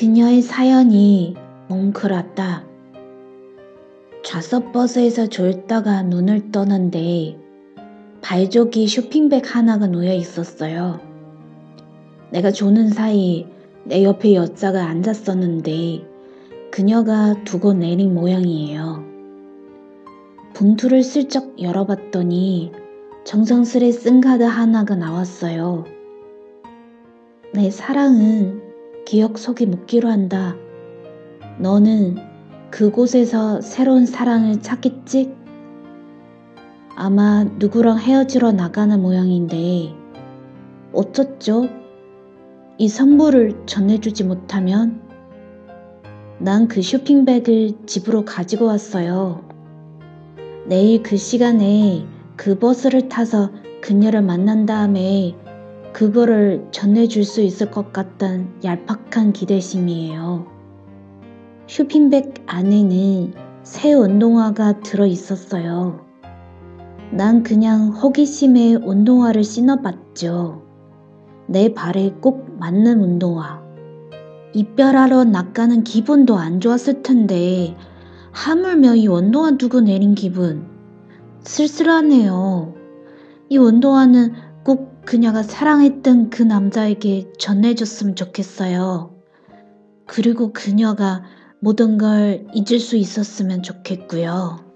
그녀의 사연이 뭉클하다. 좌석 버스에서 졸다가 눈을 떠는데 발족이 쇼핑백 하나가 놓여 있었어요. 내가 조는 사이 내 옆에 여자가 앉았었는데 그녀가 두고 내린 모양이에요. 봉투를 슬쩍 열어봤더니 정성스레 쓴 카드 하나가 나왔어요. 내 사랑은 기억 속에 묻기로 한다. 너는 그곳에서 새로운 사랑을 찾겠지? 아마 누구랑 헤어지러 나가는 모양인데 어쩌죠? 이 선물을 전해주지 못하면 난 그 쇼핑백을 집으로 가지고 왔어요. 내일 그 시간에 그 버스를 타서 그녀를 만난 다음에 그거를 전해줄 수 있을 것 같단 얄팍한 기대심이에요. 쇼핑백 안에는 새 운동화가 들어 있었어요. 난 그냥 호기심에 운동화를 신어봤죠. 내 발에 꼭 맞는 운동화. 이별하러 낚가는 기분도 안 좋았을 텐데 하물며 이 운동화 두고 내린 기분 쓸쓸하네요. 이 운동화는 꼭 그녀가 사랑했던 그 남자에게 전해줬으면 좋겠어요. 그리고 그녀가 모든 걸 잊을 수 있었으면 좋겠고요.